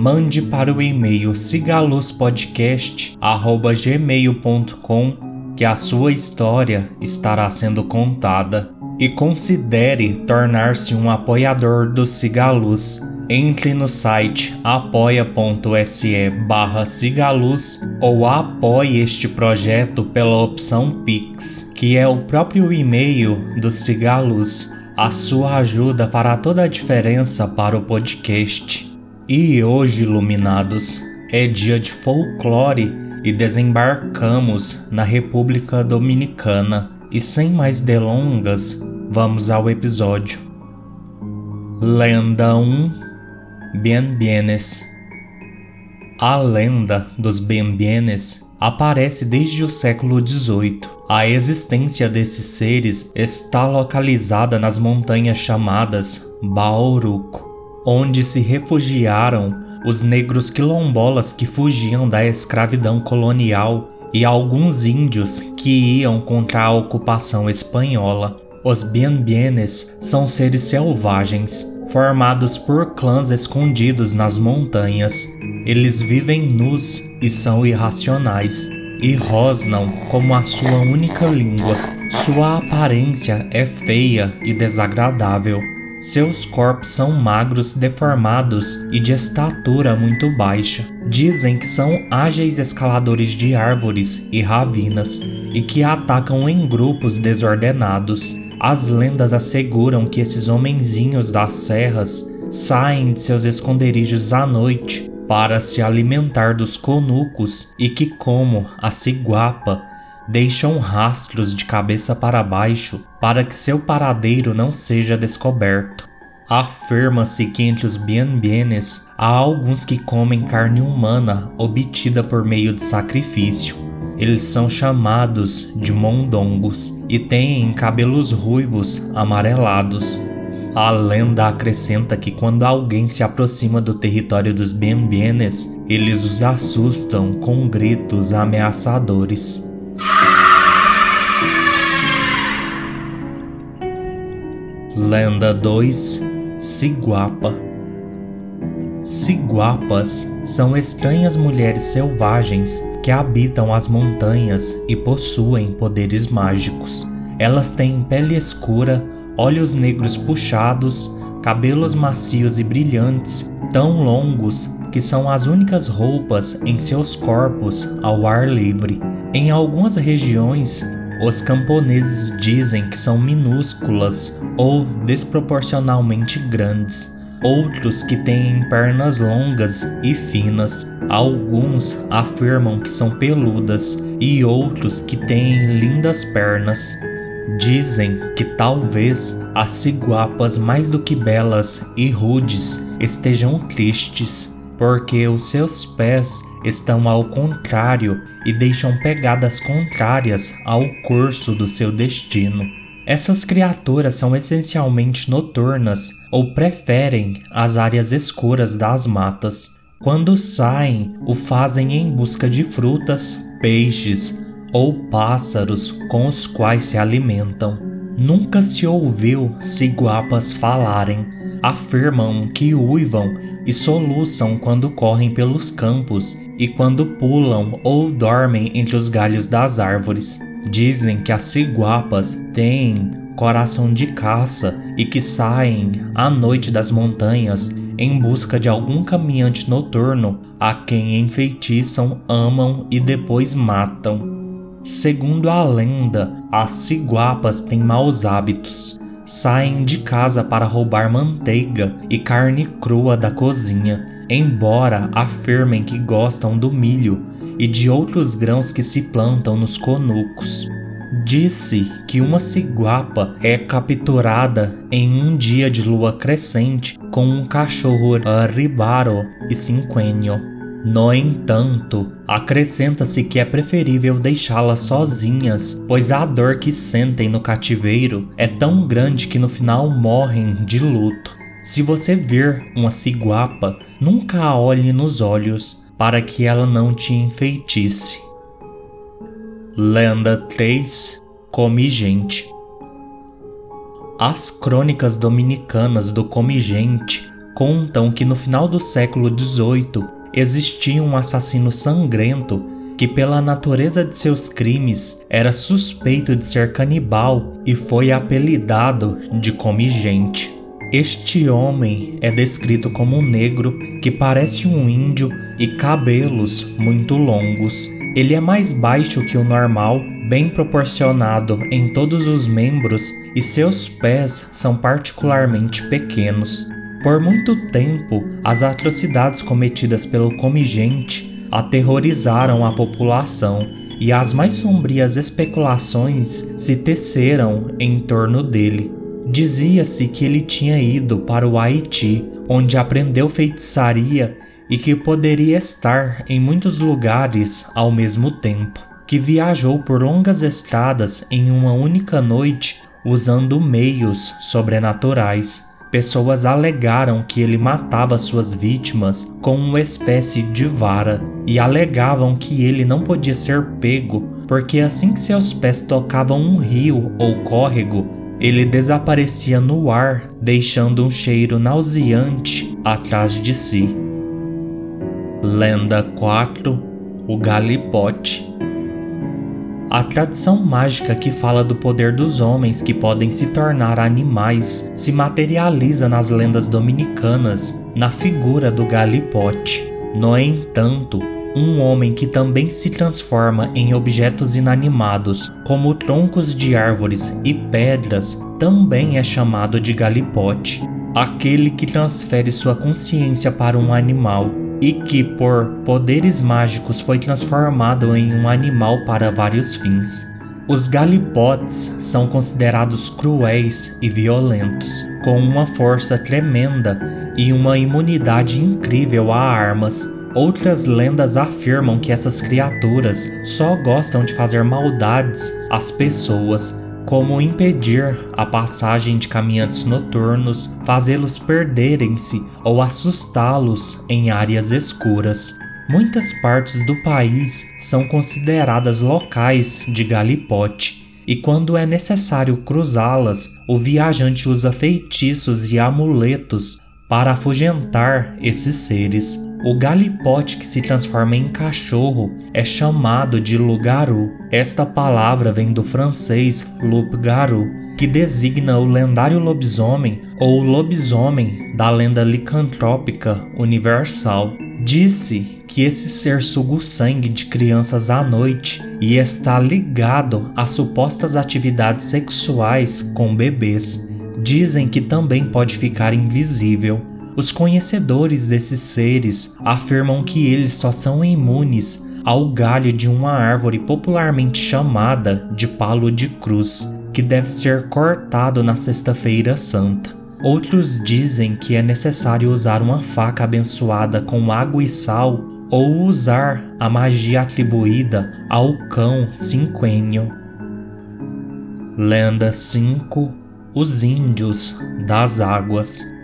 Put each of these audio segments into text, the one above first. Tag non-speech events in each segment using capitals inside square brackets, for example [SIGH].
mande para o e-mail sigaluzpodcast@gmail.com que a sua história estará sendo contada. E considere tornar-se um apoiador do Cigaluz. Entre no site apoia.se barra Cigaluz ou apoie este projeto pela opção Pix, que é o próprio e-mail do Cigaluz. A sua ajuda fará toda a diferença para o podcast. E hoje, iluminados, é dia de folclore e desembarcamos na República Dominicana. E sem mais delongas, vamos ao episódio. Lenda 1 Bien Bienes A lenda dos Bien Bienes aparece desde o século XVIII. A existência desses seres está localizada nas montanhas chamadas Bauruco onde se refugiaram os negros quilombolas que fugiam da escravidão colonial e alguns índios que iam contra a ocupação espanhola. Os Bienbienes são seres selvagens, formados por clãs escondidos nas montanhas. Eles vivem nus e são irracionais, e rosnam como a sua única língua. Sua aparência é feia e desagradável seus corpos são magros, deformados e de estatura muito baixa. Dizem que são ágeis escaladores de árvores e ravinas e que atacam em grupos desordenados. As lendas asseguram que esses homenzinhos das serras saem de seus esconderijos à noite para se alimentar dos conucos e que, como a ciguapa, deixam rastros de cabeça para baixo para que seu paradeiro não seja descoberto. Afirma-se que entre os Bienbienes há alguns que comem carne humana obtida por meio de sacrifício. Eles são chamados de mondongos e têm cabelos ruivos amarelados. A lenda acrescenta que quando alguém se aproxima do território dos Bienbienes, eles os assustam com gritos ameaçadores. Lenda 2 Siguapa Siguapas são estranhas mulheres selvagens que habitam as montanhas e possuem poderes mágicos. Elas têm pele escura, olhos negros puxados, cabelos macios e brilhantes, tão longos que são as únicas roupas em seus corpos ao ar livre. Em algumas regiões, os camponeses dizem que são minúsculas ou desproporcionalmente grandes, outros que têm pernas longas e finas, alguns afirmam que são peludas e outros que têm lindas pernas. Dizem que talvez as ciguapas, mais do que belas e rudes, estejam tristes, porque os seus pés estão ao contrário e deixam pegadas contrárias ao curso do seu destino. Essas criaturas são essencialmente noturnas ou preferem as áreas escuras das matas. Quando saem, o fazem em busca de frutas, peixes ou pássaros com os quais se alimentam. Nunca se ouviu ciguapas falarem. Afirmam que uivam e soluçam quando correm pelos campos e quando pulam ou dormem entre os galhos das árvores. Dizem que as ciguapas têm coração de caça e que saem à noite das montanhas em busca de algum caminhante noturno a quem enfeitiçam, amam e depois matam. Segundo a lenda, as ciguapas têm maus hábitos. Saem de casa para roubar manteiga e carne crua da cozinha embora afirmem que gostam do milho e de outros grãos que se plantam nos conucos. Disse que uma ciguapa é capturada em um dia de lua crescente com um cachorro ribaro e cinquenio. No entanto, acrescenta-se que é preferível deixá-las sozinhas, pois a dor que sentem no cativeiro é tão grande que no final morrem de luto. Se você vir uma ciguapa, nunca a olhe nos olhos, para que ela não te enfeitice. Lenda 3 Come Gente As crônicas dominicanas do Come Gente contam que no final do século XVIII existia um assassino sangrento que, pela natureza de seus crimes, era suspeito de ser canibal e foi apelidado de Come Gente. Este homem é descrito como um negro que parece um índio e cabelos muito longos. Ele é mais baixo que o normal, bem proporcionado em todos os membros e seus pés são particularmente pequenos. Por muito tempo, as atrocidades cometidas pelo comigente aterrorizaram a população e as mais sombrias especulações se teceram em torno dele. Dizia-se que ele tinha ido para o Haiti, onde aprendeu feitiçaria e que poderia estar em muitos lugares ao mesmo tempo, que viajou por longas estradas em uma única noite usando meios sobrenaturais. Pessoas alegaram que ele matava suas vítimas com uma espécie de vara e alegavam que ele não podia ser pego porque assim que seus pés tocavam um rio ou córrego, ele desaparecia no ar, deixando um cheiro nauseante atrás de si. Lenda 4 O Galipote a tradição mágica que fala do poder dos homens que podem se tornar animais se materializa nas lendas dominicanas na figura do galipote. No entanto, um homem que também se transforma em objetos inanimados, como troncos de árvores e pedras, também é chamado de galipote. Aquele que transfere sua consciência para um animal e que, por poderes mágicos, foi transformado em um animal para vários fins. Os galipotes são considerados cruéis e violentos, com uma força tremenda e uma imunidade incrível a armas, Outras lendas afirmam que essas criaturas só gostam de fazer maldades às pessoas, como impedir a passagem de caminhantes noturnos, fazê-los perderem-se ou assustá-los em áreas escuras. Muitas partes do país são consideradas locais de galipote, e quando é necessário cruzá-las, o viajante usa feitiços e amuletos para afugentar esses seres. O galipote que se transforma em cachorro é chamado de loup-garou. Esta palavra vem do francês loup-garou, que designa o lendário lobisomem ou lobisomem da lenda licantrópica universal. Disse que esse ser suga o sangue de crianças à noite e está ligado a supostas atividades sexuais com bebês. Dizem que também pode ficar invisível os conhecedores desses seres afirmam que eles só são imunes ao galho de uma árvore popularmente chamada de palo de cruz, que deve ser cortado na Sexta-feira Santa. Outros dizem que é necessário usar uma faca abençoada com água e sal ou usar a magia atribuída ao cão cinquênio. Lenda 5 Os Índios das Águas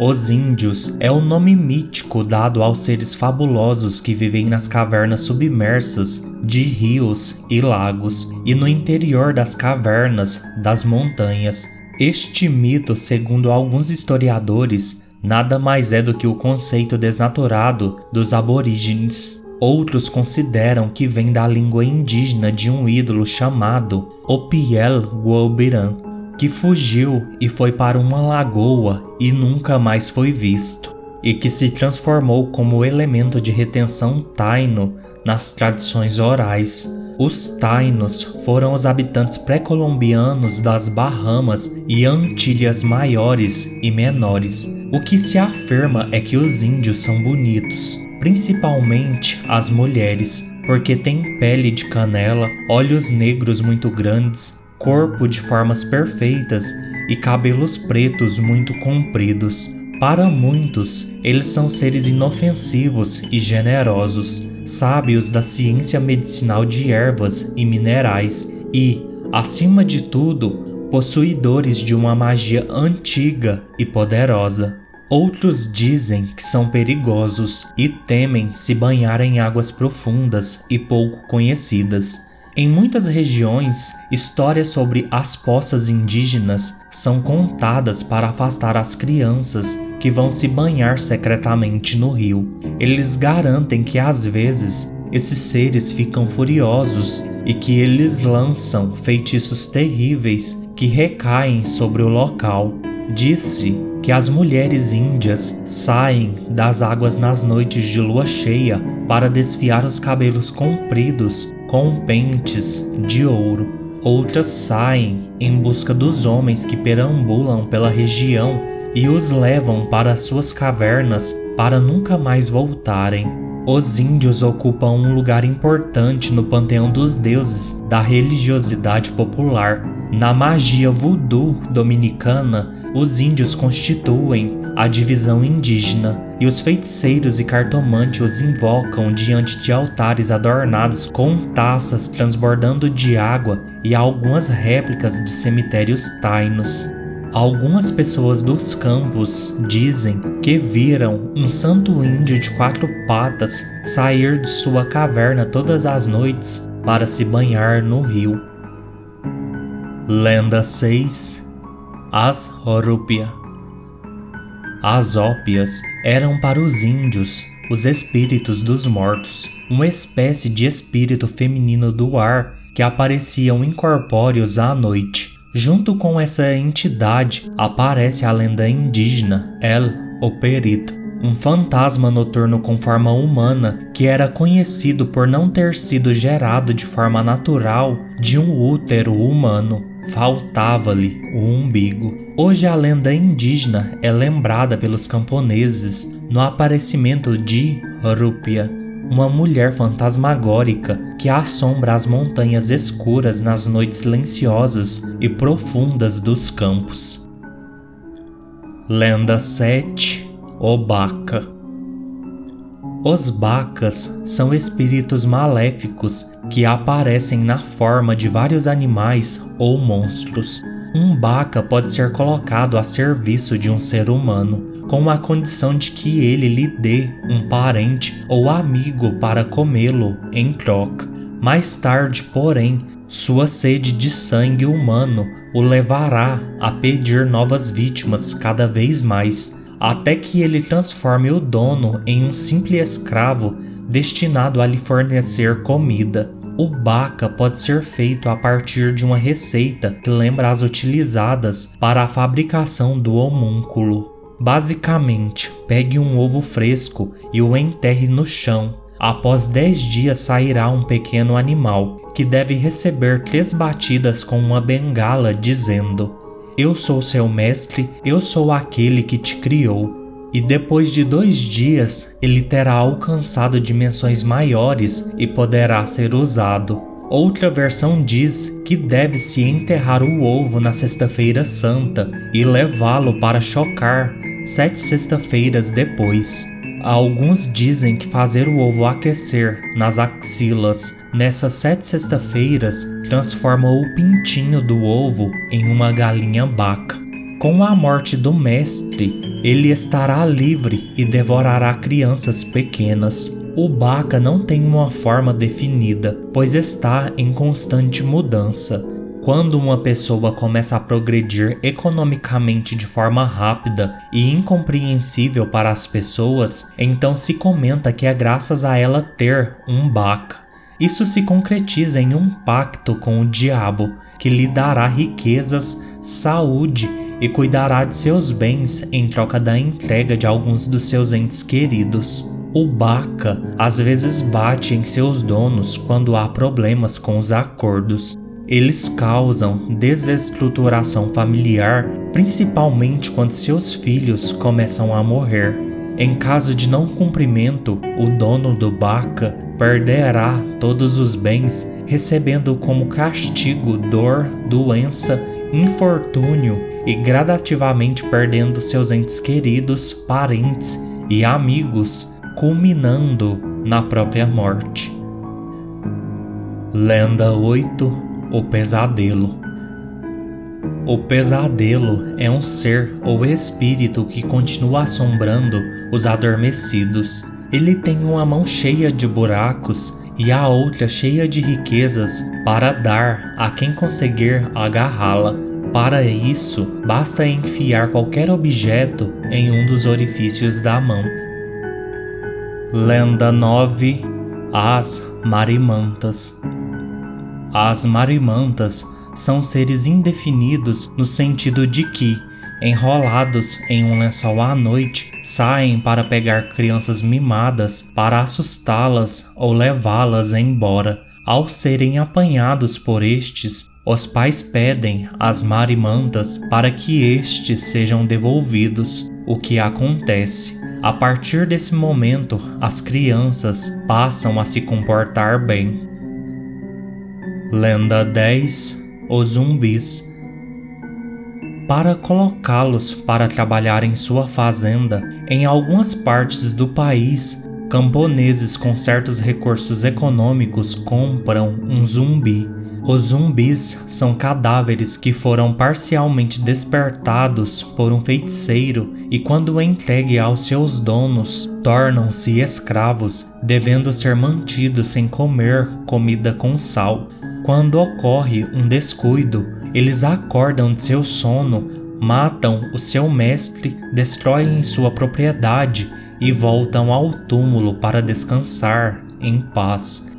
os Índios é o nome mítico dado aos seres fabulosos que vivem nas cavernas submersas de rios e lagos e no interior das cavernas das montanhas. Este mito, segundo alguns historiadores, nada mais é do que o conceito desnaturado dos aborígenes. Outros consideram que vem da língua indígena de um ídolo chamado Opiel Guobiran, que fugiu e foi para uma lagoa e nunca mais foi visto, e que se transformou como elemento de retenção taino nas tradições orais. Os tainos foram os habitantes pré-colombianos das Bahamas e Antilhas maiores e menores. O que se afirma é que os índios são bonitos, principalmente as mulheres, porque têm pele de canela, olhos negros muito grandes, corpo de formas perfeitas e cabelos pretos muito compridos. Para muitos, eles são seres inofensivos e generosos, sábios da ciência medicinal de ervas e minerais e, acima de tudo, possuidores de uma magia antiga e poderosa. Outros dizem que são perigosos e temem se banhar em águas profundas e pouco conhecidas. Em muitas regiões, histórias sobre as poças indígenas são contadas para afastar as crianças que vão se banhar secretamente no rio. Eles garantem que às vezes esses seres ficam furiosos e que eles lançam feitiços terríveis que recaem sobre o local. Disse que as mulheres índias saem das águas nas noites de lua cheia para desfiar os cabelos compridos com pentes de ouro. Outras saem em busca dos homens que perambulam pela região e os levam para suas cavernas para nunca mais voltarem. Os índios ocupam um lugar importante no panteão dos deuses da religiosidade popular. Na magia voodoo dominicana, os índios constituem a divisão indígena, e os feiticeiros e cartomantes os invocam diante de altares adornados com taças transbordando de água e algumas réplicas de cemitérios tainos. Algumas pessoas dos campos dizem que viram um santo índio de quatro patas sair de sua caverna todas as noites para se banhar no rio. Lenda 6 As Horúpia as ópias eram para os índios os espíritos dos mortos, uma espécie de espírito feminino do ar que apareciam incorpóreos à noite. Junto com essa entidade aparece a lenda indígena El Operito, um fantasma noturno com forma humana que era conhecido por não ter sido gerado de forma natural de um útero humano. Faltava-lhe o umbigo. Hoje a lenda indígena é lembrada pelos camponeses no aparecimento de Rúpia, uma mulher fantasmagórica que assombra as montanhas escuras nas noites silenciosas e profundas dos campos. Lenda 7 O Baca Os Bacas são espíritos maléficos que aparecem na forma de vários animais ou monstros um baca pode ser colocado a serviço de um ser humano, com a condição de que ele lhe dê um parente ou amigo para comê-lo em troca. Mais tarde, porém, sua sede de sangue humano o levará a pedir novas vítimas cada vez mais, até que ele transforme o dono em um simples escravo destinado a lhe fornecer comida. O baca pode ser feito a partir de uma receita que lembra as utilizadas para a fabricação do homúnculo. Basicamente, pegue um ovo fresco e o enterre no chão. Após 10 dias sairá um pequeno animal que deve receber três batidas com uma bengala dizendo: Eu sou seu mestre, eu sou aquele que te criou e depois de dois dias ele terá alcançado dimensões maiores e poderá ser usado. Outra versão diz que deve-se enterrar o ovo na Sexta-feira Santa e levá-lo para chocar sete sexta-feiras depois. Alguns dizem que fazer o ovo aquecer nas axilas nessas sete sexta-feiras transforma o pintinho do ovo em uma galinha baca. Com a morte do mestre, ele estará livre e devorará crianças pequenas. O Baca não tem uma forma definida, pois está em constante mudança. Quando uma pessoa começa a progredir economicamente de forma rápida e incompreensível para as pessoas, então se comenta que é graças a ela ter um Baca. Isso se concretiza em um pacto com o diabo, que lhe dará riquezas, saúde e cuidará de seus bens em troca da entrega de alguns dos seus entes queridos. O Baca às vezes bate em seus donos quando há problemas com os acordos. Eles causam desestruturação familiar, principalmente quando seus filhos começam a morrer. Em caso de não cumprimento, o dono do Baca perderá todos os bens, recebendo como castigo dor, doença, infortúnio e gradativamente perdendo seus entes queridos, parentes e amigos, culminando na própria morte. Lenda 8 O Pesadelo O pesadelo é um ser ou espírito que continua assombrando os adormecidos. Ele tem uma mão cheia de buracos e a outra cheia de riquezas para dar a quem conseguir agarrá-la. Para isso, basta enfiar qualquer objeto em um dos orifícios da mão. Lenda 9 As Marimantas As Marimantas são seres indefinidos no sentido de que, enrolados em um lençol à noite, saem para pegar crianças mimadas para assustá-las ou levá-las embora. Ao serem apanhados por estes, os pais pedem às marimantas para que estes sejam devolvidos, o que acontece. A partir desse momento, as crianças passam a se comportar bem. Lenda 10 Os zumbis para colocá-los para trabalhar em sua fazenda. Em algumas partes do país, camponeses com certos recursos econômicos compram um zumbi. Os zumbis são cadáveres que foram parcialmente despertados por um feiticeiro e, quando entregue aos seus donos, tornam-se escravos, devendo ser mantidos sem comer comida com sal. Quando ocorre um descuido, eles acordam de seu sono, matam o seu mestre, destroem sua propriedade e voltam ao túmulo para descansar em paz.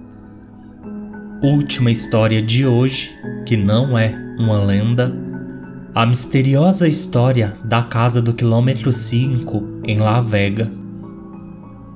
Última história de hoje, que não é uma lenda, a misteriosa história da casa do quilômetro 5 em La Vega.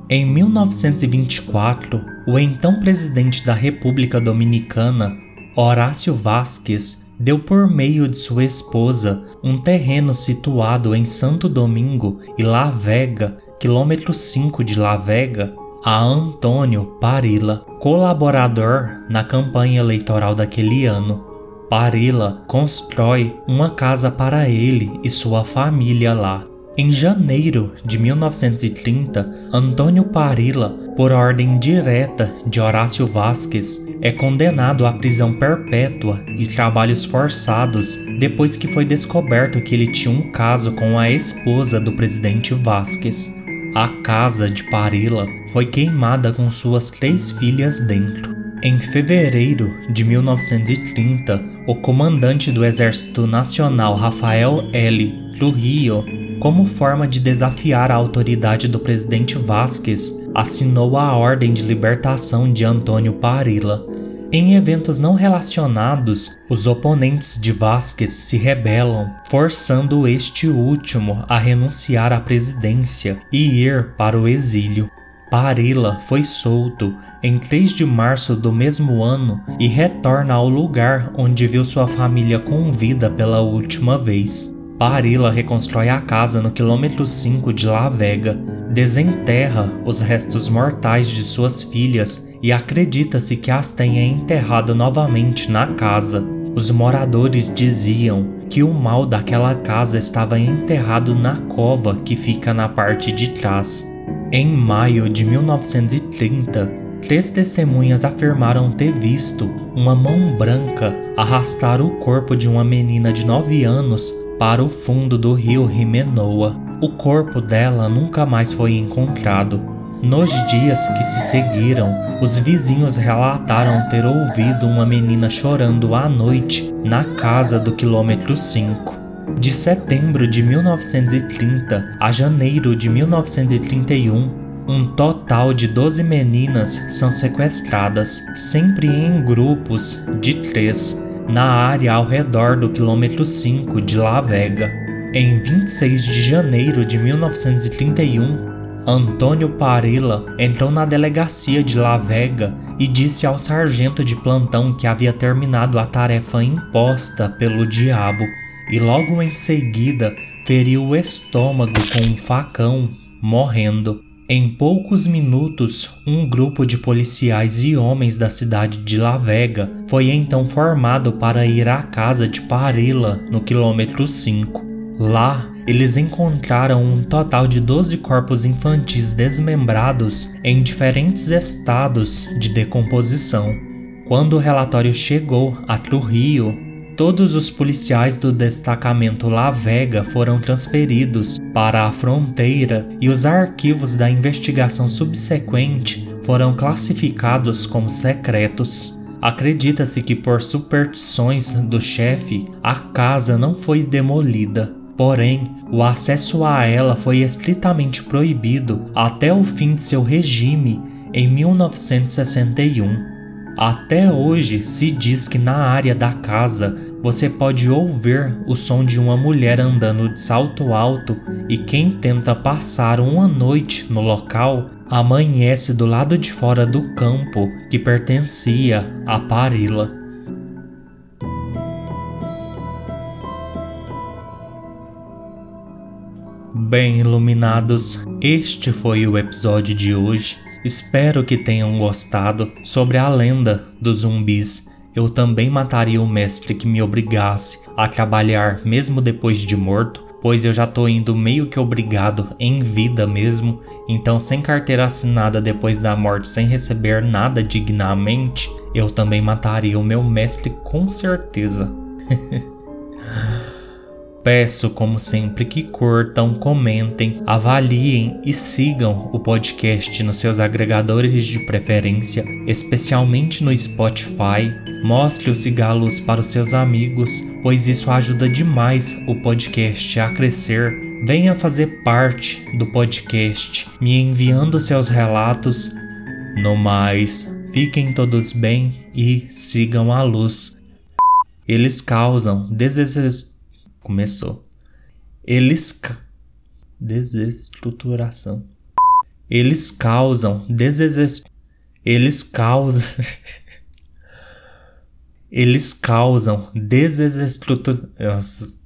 Em 1924, o então presidente da República Dominicana, Horácio Vasquez, deu por meio de sua esposa um terreno situado em Santo Domingo e La Vega, quilômetro 5 de La Vega, a Antônio Parila, colaborador na campanha eleitoral daquele ano. Parila constrói uma casa para ele e sua família lá. Em janeiro de 1930, Antônio Parila, por ordem direta de Horácio Vasques, é condenado à prisão perpétua e trabalhos forçados depois que foi descoberto que ele tinha um caso com a esposa do presidente Vasques. A casa de Parila foi queimada com suas três filhas dentro. Em fevereiro de 1930, o comandante do Exército Nacional Rafael L. Trujillo como forma de desafiar a autoridade do presidente Vasquez, assinou a Ordem de Libertação de Antônio Parilla. Em eventos não relacionados, os oponentes de Vasquez se rebelam, forçando este último a renunciar à presidência e ir para o exílio. Parilla foi solto em 3 de março do mesmo ano e retorna ao lugar onde viu sua família com vida pela última vez. Parila reconstrói a casa no quilômetro 5 de La Vega, desenterra os restos mortais de suas filhas e acredita-se que as tenha enterrado novamente na casa. Os moradores diziam que o mal daquela casa estava enterrado na cova que fica na parte de trás. Em maio de 1930, três testemunhas afirmaram ter visto uma mão branca arrastar o corpo de uma menina de 9 anos para o fundo do rio Rimenoa. O corpo dela nunca mais foi encontrado. Nos dias que se seguiram, os vizinhos relataram ter ouvido uma menina chorando à noite na casa do quilômetro 5. De setembro de 1930 a janeiro de 1931, um total de 12 meninas são sequestradas, sempre em grupos de três, na área ao redor do quilômetro 5 de La Vega. Em 26 de janeiro de 1931, Antônio Parilla entrou na delegacia de La Vega e disse ao sargento de plantão que havia terminado a tarefa imposta pelo diabo e logo em seguida feriu o estômago com um facão, morrendo. Em poucos minutos, um grupo de policiais e homens da cidade de La Vega foi então formado para ir à casa de Parilla, no quilômetro 5. Lá, eles encontraram um total de 12 corpos infantis desmembrados em diferentes estados de decomposição. Quando o relatório chegou a Trujillo, todos os policiais do destacamento La Vega foram transferidos para a fronteira e os arquivos da investigação subsequente foram classificados como secretos. Acredita-se que, por superstições do chefe, a casa não foi demolida. Porém, o acesso a ela foi estritamente proibido até o fim de seu regime em 1961. Até hoje se diz que na área da casa você pode ouvir o som de uma mulher andando de salto alto e quem tenta passar uma noite no local amanhece do lado de fora do campo que pertencia a Parila. Bem iluminados, este foi o episódio de hoje. Espero que tenham gostado sobre a lenda dos zumbis. Eu também mataria o mestre que me obrigasse a trabalhar mesmo depois de morto, pois eu já tô indo meio que obrigado em vida mesmo, então sem carteira assinada depois da morte, sem receber nada dignamente, eu também mataria o meu mestre com certeza. [LAUGHS] Peço, como sempre, que curtam, comentem, avaliem e sigam o podcast nos seus agregadores de preferência, especialmente no Spotify. Mostre os cigalos para os seus amigos, pois isso ajuda demais o podcast a crescer. Venha fazer parte do podcast, me enviando seus relatos. No mais, fiquem todos bem e sigam a luz. Eles causam desespero Começou. Eles. Desestruturação. Eles causam deses... Eles causam. [LAUGHS] Eles causam desestruturação.